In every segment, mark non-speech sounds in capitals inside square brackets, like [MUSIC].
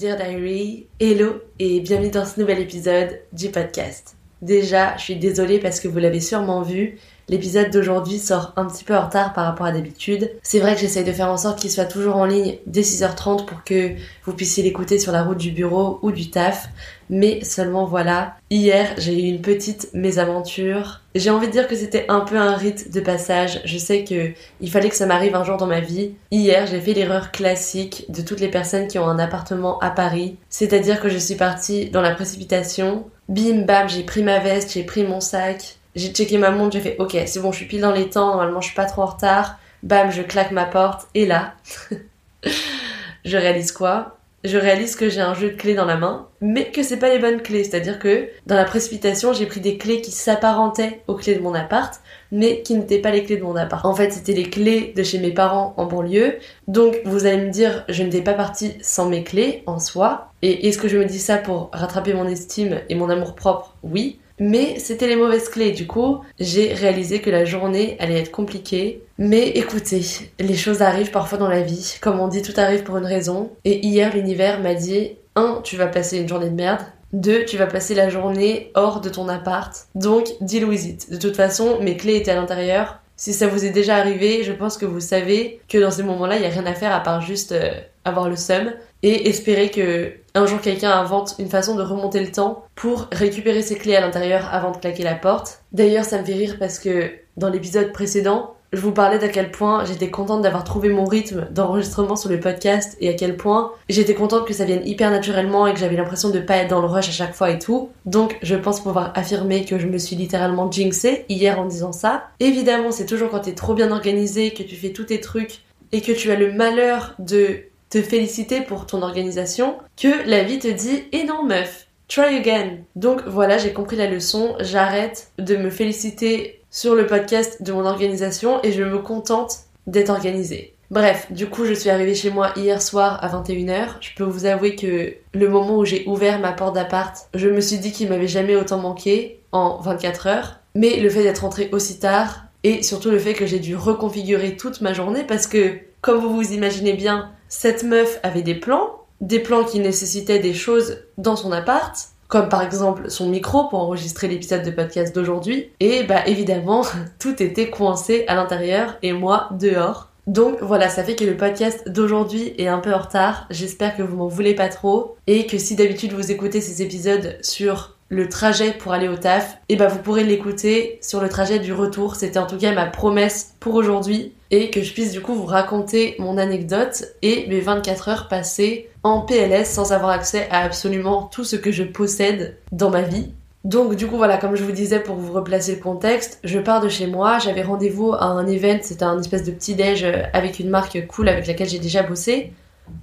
Dear Diary, hello et bienvenue dans ce nouvel épisode du podcast. Déjà, je suis désolée parce que vous l'avez sûrement vu, l'épisode d'aujourd'hui sort un petit peu en retard par rapport à d'habitude. C'est vrai que j'essaye de faire en sorte qu'il soit toujours en ligne dès 6h30 pour que vous puissiez l'écouter sur la route du bureau ou du taf. Mais seulement voilà, hier j'ai eu une petite mésaventure. J'ai envie de dire que c'était un peu un rite de passage. Je sais que il fallait que ça m'arrive un jour dans ma vie. Hier, j'ai fait l'erreur classique de toutes les personnes qui ont un appartement à Paris. C'est-à-dire que je suis partie dans la précipitation. Bim bam, j'ai pris ma veste, j'ai pris mon sac, j'ai checké ma montre, j'ai fait ok, c'est bon, je suis pile dans les temps, normalement je suis pas trop en retard. Bam, je claque ma porte et là, [LAUGHS] je réalise quoi? Je réalise que j'ai un jeu de clés dans la main, mais que c'est pas les bonnes clés. C'est-à-dire que dans la précipitation, j'ai pris des clés qui s'apparentaient aux clés de mon appart, mais qui n'étaient pas les clés de mon appart. En fait, c'était les clés de chez mes parents en banlieue. Donc, vous allez me dire, je n'étais pas partie sans mes clés en soi. Et est-ce que je me dis ça pour rattraper mon estime et mon amour propre Oui. Mais c'était les mauvaises clés. Du coup, j'ai réalisé que la journée allait être compliquée. Mais écoutez, les choses arrivent parfois dans la vie. Comme on dit, tout arrive pour une raison. Et hier, l'univers m'a dit 1. Tu vas passer une journée de merde. 2. Tu vas passer la journée hors de ton appart. Donc, deal with it. De toute façon, mes clés étaient à l'intérieur. Si ça vous est déjà arrivé, je pense que vous savez que dans ces moments-là, il n'y a rien à faire à part juste euh, avoir le seum et espérer que un jour quelqu'un invente une façon de remonter le temps pour récupérer ses clés à l'intérieur avant de claquer la porte. D'ailleurs, ça me fait rire parce que dans l'épisode précédent, je vous parlais d'à quel point j'étais contente d'avoir trouvé mon rythme d'enregistrement sur le podcast et à quel point j'étais contente que ça vienne hyper naturellement et que j'avais l'impression de pas être dans le rush à chaque fois et tout. Donc je pense pouvoir affirmer que je me suis littéralement jinxée hier en disant ça. Évidemment, c'est toujours quand t'es trop bien organisé, que tu fais tous tes trucs et que tu as le malheur de te féliciter pour ton organisation que la vie te dit "Eh non meuf, try again." Donc voilà, j'ai compris la leçon, j'arrête de me féliciter sur le podcast de mon organisation et je me contente d'être organisée. Bref, du coup, je suis arrivée chez moi hier soir à 21h. Je peux vous avouer que le moment où j'ai ouvert ma porte d'appart, je me suis dit qu'il m'avait jamais autant manqué en 24 heures. Mais le fait d'être rentrée aussi tard et surtout le fait que j'ai dû reconfigurer toute ma journée parce que, comme vous vous imaginez bien, cette meuf avait des plans, des plans qui nécessitaient des choses dans son appart, comme par exemple son micro pour enregistrer l'épisode de podcast d'aujourd'hui, et bah évidemment [LAUGHS] tout était coincé à l'intérieur et moi dehors. Donc voilà, ça fait que le podcast d'aujourd'hui est un peu en retard. J'espère que vous m'en voulez pas trop et que si d'habitude vous écoutez ces épisodes sur le trajet pour aller au taf, et bah vous pourrez l'écouter sur le trajet du retour. C'était en tout cas ma promesse pour aujourd'hui et que je puisse du coup vous raconter mon anecdote et mes 24 heures passées en PLS sans avoir accès à absolument tout ce que je possède dans ma vie. Donc du coup voilà, comme je vous disais pour vous replacer le contexte, je pars de chez moi, j'avais rendez-vous à un event, c'était un espèce de petit déj avec une marque cool avec laquelle j'ai déjà bossé.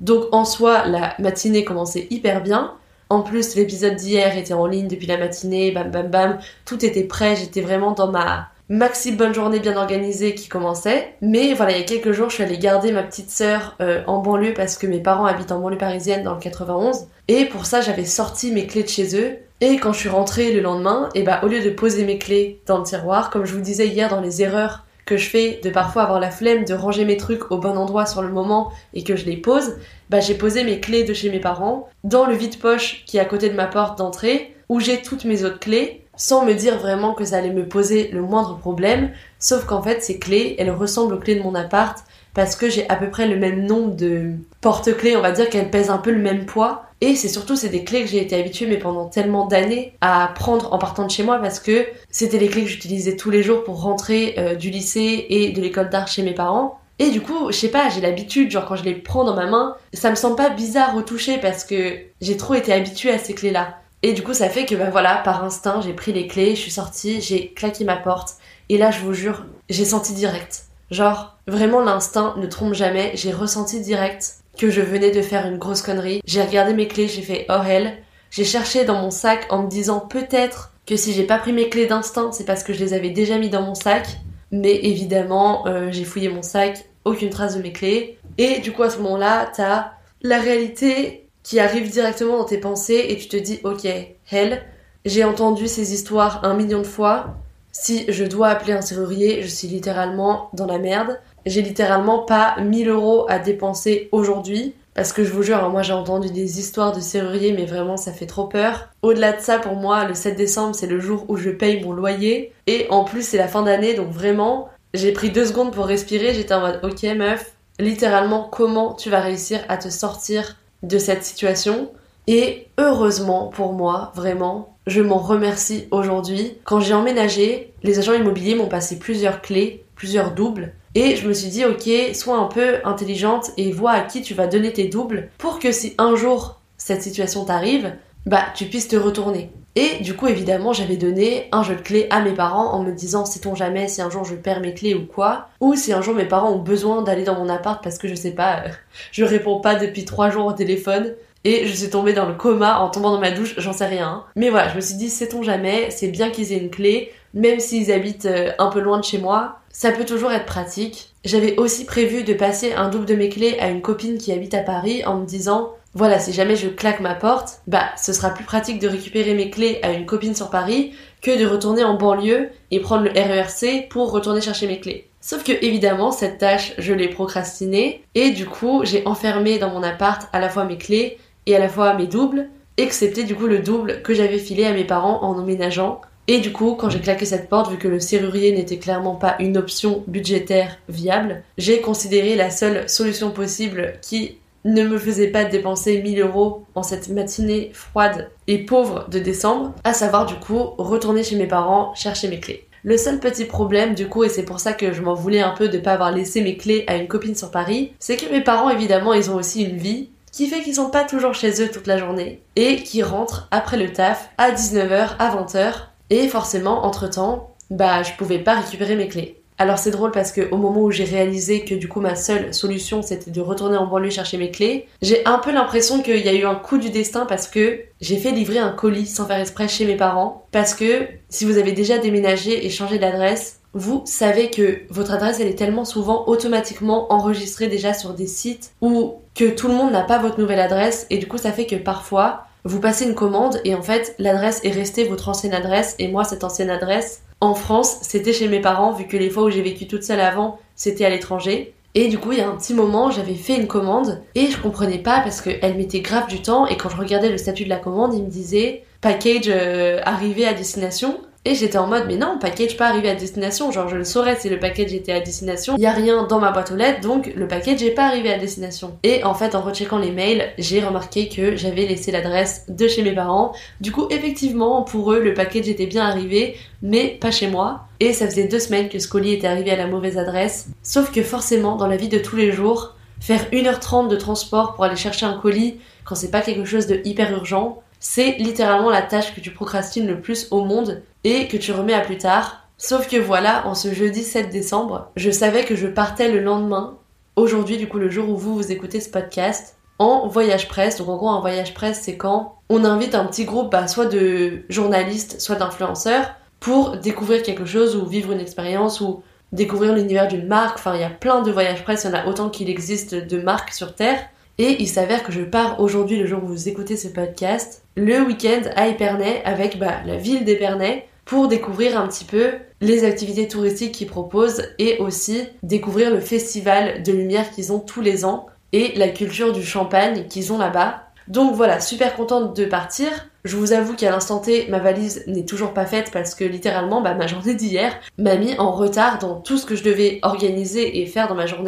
Donc en soi, la matinée commençait hyper bien. En plus, l'épisode d'hier était en ligne depuis la matinée, bam bam bam, tout était prêt, j'étais vraiment dans ma maxi bonne journée bien organisée qui commençait. Mais voilà, il y a quelques jours, je suis allée garder ma petite sœur euh, en banlieue parce que mes parents habitent en banlieue parisienne dans le 91. Et pour ça, j'avais sorti mes clés de chez eux. Et quand je suis rentrée le lendemain, et bah au lieu de poser mes clés dans le tiroir, comme je vous disais hier dans les erreurs que je fais de parfois avoir la flemme de ranger mes trucs au bon endroit sur le moment et que je les pose, bah j'ai posé mes clés de chez mes parents dans le vide-poche qui est à côté de ma porte d'entrée où j'ai toutes mes autres clés sans me dire vraiment que ça allait me poser le moindre problème, sauf qu'en fait ces clés, elles ressemblent aux clés de mon appart parce que j'ai à peu près le même nombre de porte-clés, on va dire qu'elles pèsent un peu le même poids. Et c'est surtout, c'est des clés que j'ai été habituée, mais pendant tellement d'années, à prendre en partant de chez moi parce que c'était les clés que j'utilisais tous les jours pour rentrer euh, du lycée et de l'école d'art chez mes parents. Et du coup, je sais pas, j'ai l'habitude, genre quand je les prends dans ma main, ça me semble pas bizarre au parce que j'ai trop été habituée à ces clés-là. Et du coup, ça fait que, ben voilà, par instinct, j'ai pris les clés, je suis sortie, j'ai claqué ma porte. Et là, je vous jure, j'ai senti direct. Genre, vraiment, l'instinct ne trompe jamais. J'ai ressenti direct que je venais de faire une grosse connerie. J'ai regardé mes clés, j'ai fait oh hell. J'ai cherché dans mon sac en me disant peut-être que si j'ai pas pris mes clés d'instinct, c'est parce que je les avais déjà mis dans mon sac. Mais évidemment, euh, j'ai fouillé mon sac, aucune trace de mes clés. Et du coup, à ce moment-là, t'as la réalité qui arrive directement dans tes pensées et tu te dis ok, hell, j'ai entendu ces histoires un million de fois. Si je dois appeler un serrurier, je suis littéralement dans la merde. J'ai littéralement pas 1000 euros à dépenser aujourd'hui. Parce que je vous jure, hein, moi j'ai entendu des histoires de serruriers, mais vraiment ça fait trop peur. Au-delà de ça, pour moi, le 7 décembre, c'est le jour où je paye mon loyer. Et en plus, c'est la fin d'année, donc vraiment, j'ai pris deux secondes pour respirer. J'étais en mode, ok meuf, littéralement, comment tu vas réussir à te sortir de cette situation? Et heureusement pour moi, vraiment, je m'en remercie aujourd'hui. Quand j'ai emménagé, les agents immobiliers m'ont passé plusieurs clés, plusieurs doubles. Et je me suis dit, ok, sois un peu intelligente et vois à qui tu vas donner tes doubles pour que si un jour cette situation t'arrive, bah tu puisses te retourner. Et du coup, évidemment, j'avais donné un jeu de clés à mes parents en me disant, sait-on jamais si un jour je perds mes clés ou quoi, ou si un jour mes parents ont besoin d'aller dans mon appart parce que je sais pas, [LAUGHS] je réponds pas depuis trois jours au téléphone, et je suis tombée dans le coma en tombant dans ma douche, j'en sais rien. Hein. Mais voilà, je me suis dit, sait-on jamais, c'est bien qu'ils aient une clé, même s'ils habitent euh, un peu loin de chez moi, ça peut toujours être pratique. J'avais aussi prévu de passer un double de mes clés à une copine qui habite à Paris en me disant, voilà, si jamais je claque ma porte, bah ce sera plus pratique de récupérer mes clés à une copine sur Paris que de retourner en banlieue et prendre le RERC pour retourner chercher mes clés. Sauf que évidemment, cette tâche, je l'ai procrastinée et du coup, j'ai enfermé dans mon appart à la fois mes clés et à la fois mes doubles, excepté du coup le double que j'avais filé à mes parents en emménageant. Et du coup, quand j'ai claqué cette porte, vu que le serrurier n'était clairement pas une option budgétaire viable, j'ai considéré la seule solution possible qui ne me faisait pas dépenser 1000 euros en cette matinée froide et pauvre de décembre, à savoir du coup retourner chez mes parents chercher mes clés. Le seul petit problème du coup, et c'est pour ça que je m'en voulais un peu de pas avoir laissé mes clés à une copine sur Paris, c'est que mes parents évidemment ils ont aussi une vie qui fait qu'ils sont pas toujours chez eux toute la journée et qui rentrent après le taf à 19h, à 20h et forcément entre temps, bah je pouvais pas récupérer mes clés. Alors c'est drôle parce que au moment où j'ai réalisé que du coup ma seule solution c'était de retourner en banlieue chercher mes clés, j'ai un peu l'impression qu'il y a eu un coup du destin parce que j'ai fait livrer un colis sans faire exprès chez mes parents parce que si vous avez déjà déménagé et changé d'adresse, vous savez que votre adresse elle est tellement souvent automatiquement enregistrée déjà sur des sites où que tout le monde n'a pas votre nouvelle adresse et du coup ça fait que parfois vous passez une commande et en fait l'adresse est restée votre ancienne adresse et moi cette ancienne adresse en France, c'était chez mes parents, vu que les fois où j'ai vécu toute seule avant, c'était à l'étranger. Et du coup, il y a un petit moment, j'avais fait une commande et je comprenais pas parce qu'elle mettait grave du temps. Et quand je regardais le statut de la commande, il me disait package euh, arrivé à destination. Et j'étais en mode, mais non, package pas arrivé à destination. Genre, je le saurais si le package était à destination. Il y a rien dans ma boîte aux lettres, donc le package n'est pas arrivé à destination. Et en fait, en recheckant les mails, j'ai remarqué que j'avais laissé l'adresse de chez mes parents. Du coup, effectivement, pour eux, le package était bien arrivé, mais pas chez moi. Et ça faisait deux semaines que ce colis était arrivé à la mauvaise adresse. Sauf que forcément, dans la vie de tous les jours, faire 1h30 de transport pour aller chercher un colis quand c'est pas quelque chose de hyper urgent, c'est littéralement la tâche que tu procrastines le plus au monde et que tu remets à plus tard. Sauf que voilà, en ce jeudi 7 décembre, je savais que je partais le lendemain, aujourd'hui du coup le jour où vous vous écoutez ce podcast, en voyage presse. Donc en gros un voyage presse c'est quand on invite un petit groupe bah, soit de journalistes, soit d'influenceurs pour découvrir quelque chose ou vivre une expérience ou découvrir l'univers d'une marque. Enfin, il y a plein de voyages presse, il y en a autant qu'il existe de marques sur Terre. Et il s'avère que je pars aujourd'hui, le jour où vous écoutez ce podcast, le week-end à Épernay avec bah, la ville d'Épernay pour découvrir un petit peu les activités touristiques qu'ils proposent et aussi découvrir le festival de lumière qu'ils ont tous les ans et la culture du champagne qu'ils ont là-bas. Donc voilà, super contente de partir. Je vous avoue qu'à l'instant T, ma valise n'est toujours pas faite parce que littéralement, bah, ma journée d'hier m'a mis en retard dans tout ce que je devais organiser et faire dans ma journée.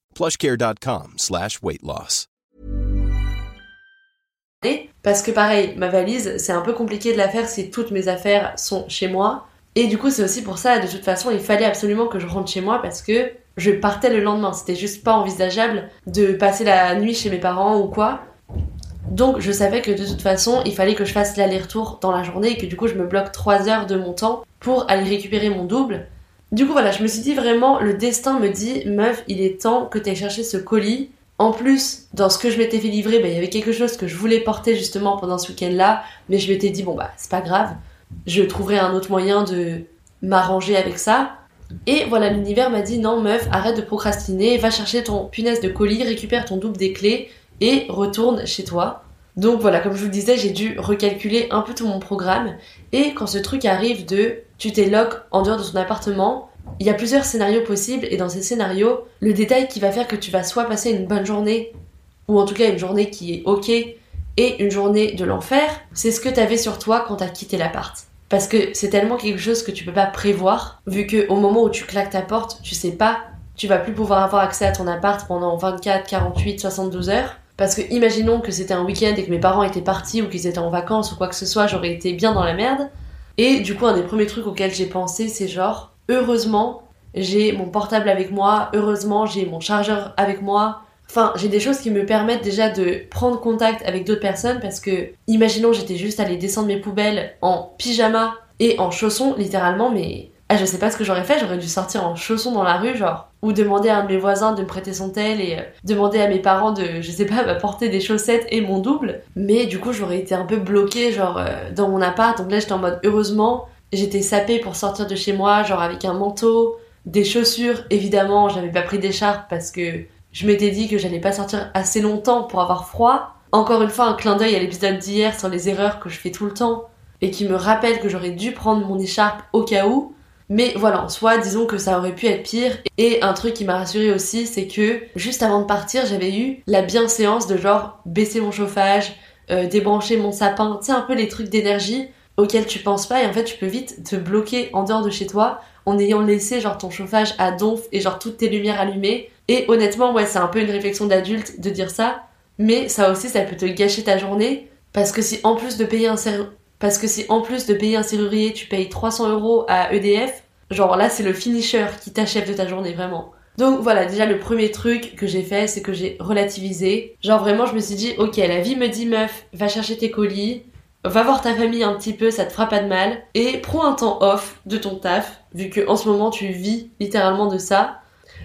plushcare.com slash. Parce que pareil, ma valise, c'est un peu compliqué de la faire si toutes mes affaires sont chez moi. Et du coup, c'est aussi pour ça, de toute façon, il fallait absolument que je rentre chez moi parce que je partais le lendemain. C'était juste pas envisageable de passer la nuit chez mes parents ou quoi. Donc je savais que de toute façon, il fallait que je fasse l'aller-retour dans la journée et que du coup, je me bloque 3 heures de mon temps pour aller récupérer mon double. Du coup, voilà, je me suis dit vraiment, le destin me dit, meuf, il est temps que tu aies cherché ce colis. En plus, dans ce que je m'étais fait livrer, bah, il y avait quelque chose que je voulais porter justement pendant ce week-end-là, mais je m'étais dit, bon bah, c'est pas grave, je trouverai un autre moyen de m'arranger avec ça. Et voilà, l'univers m'a dit, non meuf, arrête de procrastiner, va chercher ton punaise de colis, récupère ton double des clés et retourne chez toi. Donc voilà, comme je vous le disais, j'ai dû recalculer un peu tout mon programme. Et quand ce truc arrive de tu t'es lock en dehors de ton appartement, il y a plusieurs scénarios possibles. Et dans ces scénarios, le détail qui va faire que tu vas soit passer une bonne journée, ou en tout cas une journée qui est ok, et une journée de l'enfer, c'est ce que t'avais sur toi quand t'as quitté l'appart. Parce que c'est tellement quelque chose que tu peux pas prévoir, vu que au moment où tu claques ta porte, tu sais pas, tu vas plus pouvoir avoir accès à ton appart pendant 24, 48, 72 heures. Parce que imaginons que c'était un week-end et que mes parents étaient partis ou qu'ils étaient en vacances ou quoi que ce soit, j'aurais été bien dans la merde. Et du coup, un des premiers trucs auxquels j'ai pensé, c'est genre, heureusement, j'ai mon portable avec moi, heureusement, j'ai mon chargeur avec moi. Enfin, j'ai des choses qui me permettent déjà de prendre contact avec d'autres personnes parce que, imaginons, j'étais juste allée descendre mes poubelles en pyjama et en chaussons, littéralement, mais ah, je sais pas ce que j'aurais fait, j'aurais dû sortir en chaussons dans la rue, genre, ou demander à un de mes voisins de me prêter son tel et euh, demander à mes parents de, je sais pas, [LAUGHS] m'apporter des chaussettes et mon double. Mais du coup, j'aurais été un peu bloquée, genre, euh, dans mon appart. Donc là, j'étais en mode, heureusement, j'étais sapée pour sortir de chez moi, genre avec un manteau, des chaussures. Évidemment, j'avais pas pris d'écharpe parce que je m'étais dit que j'allais pas sortir assez longtemps pour avoir froid. Encore une fois, un clin d'œil à l'épisode d'hier sur les erreurs que je fais tout le temps et qui me rappelle que j'aurais dû prendre mon écharpe au cas où. Mais voilà, en soi, disons que ça aurait pu être pire. Et un truc qui m'a rassuré aussi, c'est que juste avant de partir, j'avais eu la bienséance de genre baisser mon chauffage, euh, débrancher mon sapin, tu sais, un peu les trucs d'énergie auxquels tu penses pas et en fait tu peux vite te bloquer en dehors de chez toi en ayant laissé genre ton chauffage à donf et genre toutes tes lumières allumées. Et honnêtement, ouais, c'est un peu une réflexion d'adulte de dire ça, mais ça aussi, ça peut te gâcher ta journée parce que si en plus de payer un parce que si en plus de payer un serrurier, tu payes 300 euros à EDF, genre là c'est le finisher qui t'achève de ta journée vraiment. Donc voilà, déjà le premier truc que j'ai fait, c'est que j'ai relativisé. Genre vraiment, je me suis dit, ok, la vie me dit meuf, va chercher tes colis, va voir ta famille un petit peu, ça te fera pas de mal, et prends un temps off de ton taf, vu que en ce moment tu vis littéralement de ça.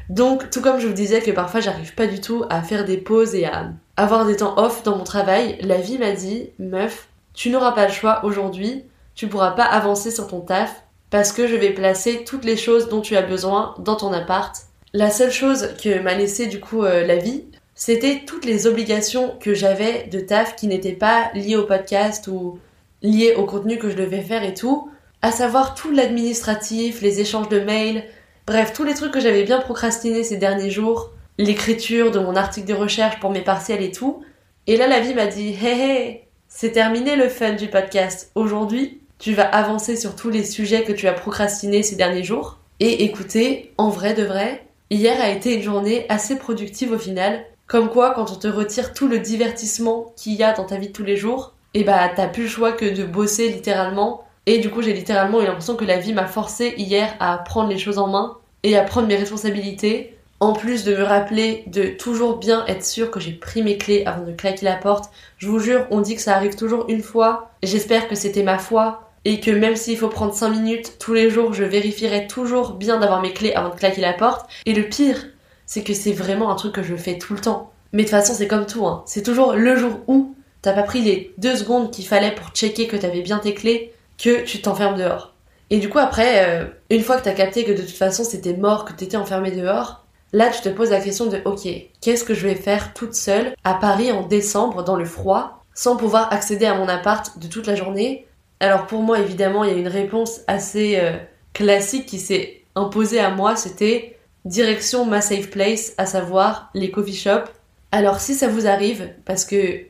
Donc tout comme je vous disais que parfois j'arrive pas du tout à faire des pauses et à avoir des temps off dans mon travail, la vie m'a dit, meuf, tu n'auras pas le choix aujourd'hui, tu pourras pas avancer sur ton taf parce que je vais placer toutes les choses dont tu as besoin dans ton appart. La seule chose que m'a laissé du coup euh, la vie, c'était toutes les obligations que j'avais de taf qui n'étaient pas liées au podcast ou liées au contenu que je devais faire et tout. à savoir tout l'administratif, les échanges de mails, bref, tous les trucs que j'avais bien procrastiné ces derniers jours, l'écriture de mon article de recherche pour mes partiels et tout. Et là, la vie m'a dit, hé hé, c'est terminé le fun du podcast. Aujourd'hui, tu vas avancer sur tous les sujets que tu as procrastinés ces derniers jours. Et écoutez, en vrai de vrai, hier a été une journée assez productive au final. Comme quoi, quand on te retire tout le divertissement qu'il y a dans ta vie de tous les jours, et eh bah t'as plus le choix que de bosser littéralement. Et du coup, j'ai littéralement eu l'impression que la vie m'a forcé hier à prendre les choses en main et à prendre mes responsabilités. En plus de me rappeler de toujours bien être sûr que j'ai pris mes clés avant de claquer la porte. Je vous jure, on dit que ça arrive toujours une fois. J'espère que c'était ma foi et que même s'il faut prendre 5 minutes tous les jours, je vérifierai toujours bien d'avoir mes clés avant de claquer la porte. Et le pire, c'est que c'est vraiment un truc que je fais tout le temps. Mais de toute façon, c'est comme tout, hein. c'est toujours le jour où t'as pas pris les deux secondes qu'il fallait pour checker que t'avais bien tes clés, que tu t'enfermes dehors. Et du coup, après, euh, une fois que t'as capté que de toute façon c'était mort, que t'étais enfermé dehors, là tu te poses la question de ok, qu'est-ce que je vais faire toute seule à Paris en décembre dans le froid, sans pouvoir accéder à mon appart de toute la journée? Alors pour moi, évidemment, il y a une réponse assez euh, classique qui s'est imposée à moi, c'était direction ma safe place, à savoir les coffee shops. Alors si ça vous arrive, parce que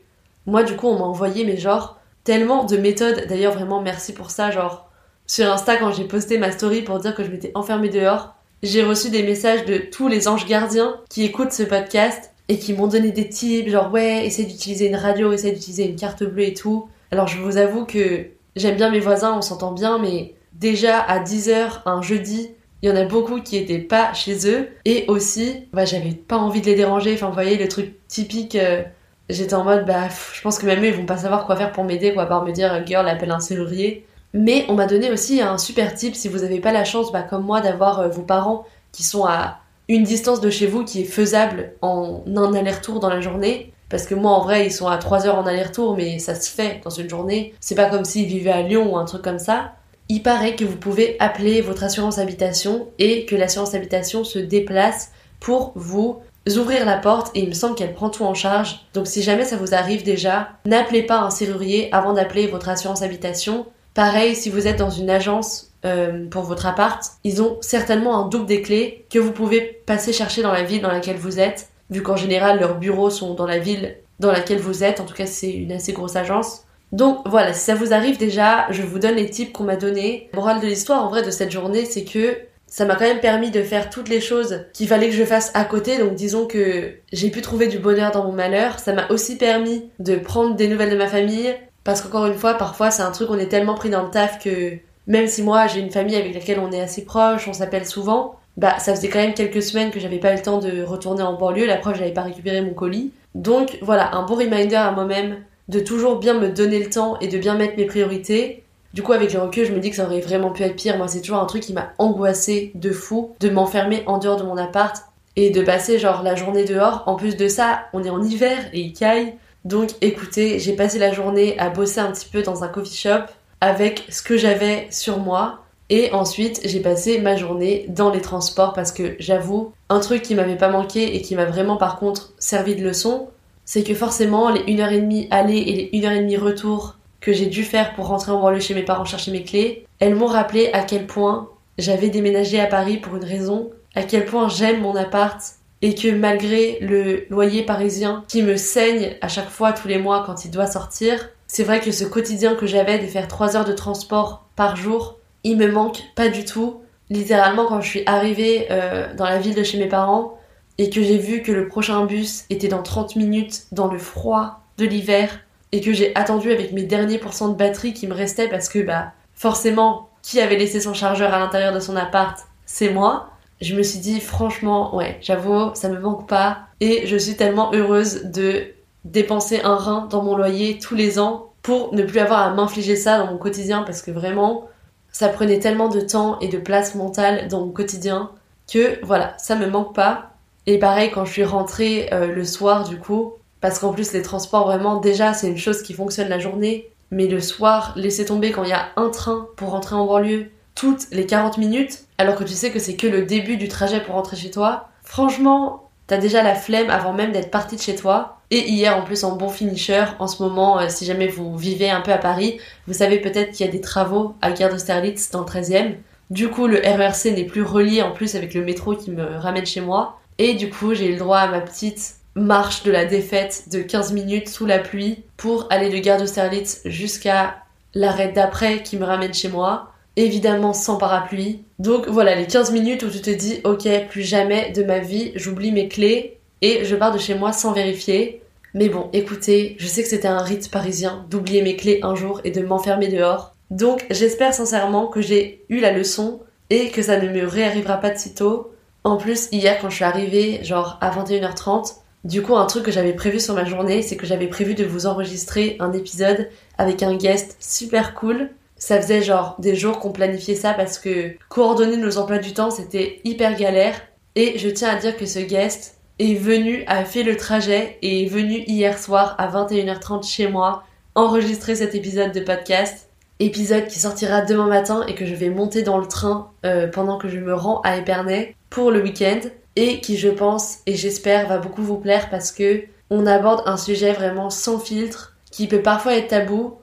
moi du coup on m'a envoyé mais genre tellement de méthodes, d'ailleurs vraiment merci pour ça, genre sur Insta quand j'ai posté ma story pour dire que je m'étais enfermée dehors, j'ai reçu des messages de tous les anges gardiens qui écoutent ce podcast et qui m'ont donné des tips, genre ouais, essaie d'utiliser une radio, essaie d'utiliser une carte bleue et tout. Alors je vous avoue que J'aime bien mes voisins, on s'entend bien, mais déjà à 10h un jeudi, il y en a beaucoup qui étaient pas chez eux. Et aussi, bah, j'avais pas envie de les déranger. Enfin, vous voyez, le truc typique, euh, j'étais en mode, bah, je pense que même eux, ils vont pas savoir quoi faire pour m'aider, quoi, à part me dire, girl, appelle un serrurier. Mais on m'a donné aussi un super tip si vous avez pas la chance, bah, comme moi, d'avoir euh, vos parents qui sont à une distance de chez vous qui est faisable en un aller-retour dans la journée. Parce que moi, en vrai, ils sont à 3 heures en aller-retour, mais ça se fait dans une journée. C'est pas comme s'ils vivaient à Lyon ou un truc comme ça. Il paraît que vous pouvez appeler votre assurance habitation et que l'assurance habitation se déplace pour vous ouvrir la porte et il me semble qu'elle prend tout en charge. Donc si jamais ça vous arrive déjà, n'appelez pas un serrurier avant d'appeler votre assurance habitation. Pareil, si vous êtes dans une agence euh, pour votre appart, ils ont certainement un double des clés que vous pouvez passer chercher dans la ville dans laquelle vous êtes vu qu'en général leurs bureaux sont dans la ville dans laquelle vous êtes, en tout cas c'est une assez grosse agence. Donc voilà, si ça vous arrive déjà, je vous donne les tips qu'on m'a donnés. Morale de l'histoire en vrai de cette journée, c'est que ça m'a quand même permis de faire toutes les choses qu'il fallait que je fasse à côté. Donc disons que j'ai pu trouver du bonheur dans mon malheur. Ça m'a aussi permis de prendre des nouvelles de ma famille. Parce qu'encore une fois, parfois c'est un truc, on est tellement pris dans le taf que même si moi j'ai une famille avec laquelle on est assez proche, on s'appelle souvent, bah ça faisait quand même quelques semaines que j'avais pas eu le temps de retourner en banlieue, la preuve j'avais pas récupéré mon colis. Donc voilà, un bon reminder à moi-même de toujours bien me donner le temps et de bien mettre mes priorités. Du coup avec le recul je me dis que ça aurait vraiment pu être pire, moi c'est toujours un truc qui m'a angoissé de fou, de m'enfermer en dehors de mon appart et de passer genre la journée dehors. En plus de ça, on est en hiver et il caille. Donc écoutez, j'ai passé la journée à bosser un petit peu dans un coffee shop avec ce que j'avais sur moi. Et ensuite, j'ai passé ma journée dans les transports parce que j'avoue, un truc qui m'avait pas manqué et qui m'a vraiment par contre servi de leçon, c'est que forcément, les 1h30 aller et les 1h30 retour que j'ai dû faire pour rentrer en banlieue chez mes parents chercher mes clés, elles m'ont rappelé à quel point j'avais déménagé à Paris pour une raison, à quel point j'aime mon appart et que malgré le loyer parisien qui me saigne à chaque fois tous les mois quand il doit sortir, c'est vrai que ce quotidien que j'avais de faire 3 heures de transport par jour il me manque pas du tout. Littéralement, quand je suis arrivée euh, dans la ville de chez mes parents et que j'ai vu que le prochain bus était dans 30 minutes dans le froid de l'hiver et que j'ai attendu avec mes derniers pourcents de batterie qui me restaient parce que, bah, forcément, qui avait laissé son chargeur à l'intérieur de son appart? C'est moi. Je me suis dit, franchement, ouais, j'avoue, ça me manque pas. Et je suis tellement heureuse de dépenser un rein dans mon loyer tous les ans pour ne plus avoir à m'infliger ça dans mon quotidien parce que vraiment, ça prenait tellement de temps et de place mentale dans mon quotidien que voilà, ça me manque pas. Et pareil quand je suis rentrée euh, le soir du coup, parce qu'en plus les transports vraiment déjà c'est une chose qui fonctionne la journée, mais le soir, laisser tomber quand il y a un train pour rentrer en banlieue toutes les 40 minutes, alors que tu sais que c'est que le début du trajet pour rentrer chez toi, franchement, t'as déjà la flemme avant même d'être parti de chez toi. Et hier, en plus, en bon finisher, en ce moment, euh, si jamais vous vivez un peu à Paris, vous savez peut-être qu'il y a des travaux à Gare d'Austerlitz dans le 13e. Du coup, le RERC n'est plus relié en plus avec le métro qui me ramène chez moi. Et du coup, j'ai eu le droit à ma petite marche de la défaite de 15 minutes sous la pluie pour aller de Gare d'Austerlitz jusqu'à l'arrêt d'après qui me ramène chez moi. Évidemment sans parapluie. Donc voilà, les 15 minutes où tu te dis, ok, plus jamais de ma vie, j'oublie mes clés et je pars de chez moi sans vérifier. Mais bon, écoutez, je sais que c'était un rite parisien d'oublier mes clés un jour et de m'enfermer dehors. Donc j'espère sincèrement que j'ai eu la leçon et que ça ne me réarrivera pas de sitôt. En plus, hier quand je suis arrivée, genre à 21h30, du coup un truc que j'avais prévu sur ma journée, c'est que j'avais prévu de vous enregistrer un épisode avec un guest super cool. Ça faisait genre des jours qu'on planifiait ça parce que coordonner nos emplois du temps c'était hyper galère. Et je tiens à dire que ce guest est venu, a fait le trajet et est venu hier soir à 21h30 chez moi enregistrer cet épisode de podcast épisode qui sortira demain matin et que je vais monter dans le train euh, pendant que je me rends à Épernay pour le week-end et qui je pense et j'espère va beaucoup vous plaire parce que on aborde un sujet vraiment sans filtre qui peut parfois être tabou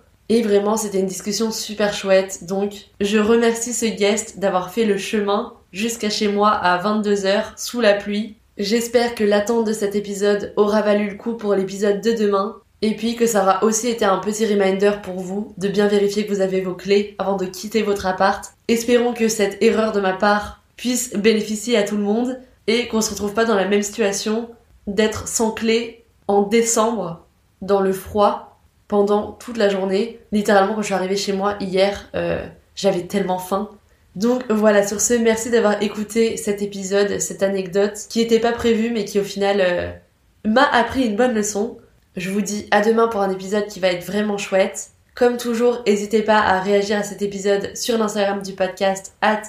vraiment c'était une discussion super chouette donc je remercie ce guest d'avoir fait le chemin jusqu'à chez moi à 22h sous la pluie. J'espère que l'attente de cet épisode aura valu le coup pour l'épisode de demain et puis que ça aura aussi été un petit reminder pour vous de bien vérifier que vous avez vos clés avant de quitter votre appart. Espérons que cette erreur de ma part puisse bénéficier à tout le monde et qu'on se retrouve pas dans la même situation d'être sans clé en décembre dans le froid pendant toute la journée. Littéralement quand je suis arrivée chez moi hier, euh, j'avais tellement faim. Donc voilà, sur ce, merci d'avoir écouté cet épisode, cette anecdote qui n'était pas prévue mais qui au final euh, m'a appris une bonne leçon. Je vous dis à demain pour un épisode qui va être vraiment chouette. Comme toujours, n'hésitez pas à réagir à cet épisode sur l'Instagram du podcast at.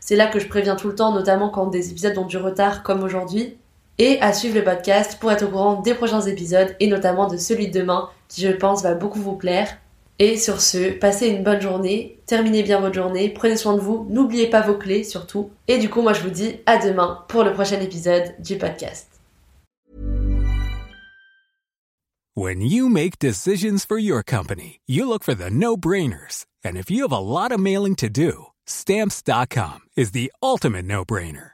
C'est là que je préviens tout le temps, notamment quand des épisodes ont du retard comme aujourd'hui. Et à suivre le podcast pour être au courant des prochains épisodes et notamment de celui de demain qui je pense va beaucoup vous plaire. Et sur ce, passez une bonne journée, terminez bien votre journée, prenez soin de vous, n'oubliez pas vos clés surtout. Et du coup, moi je vous dis à demain pour le prochain épisode du podcast. When you make decisions for your company, you look for the no-brainers. And if you have a lot of mailing to do, stamps.com is the ultimate no-brainer.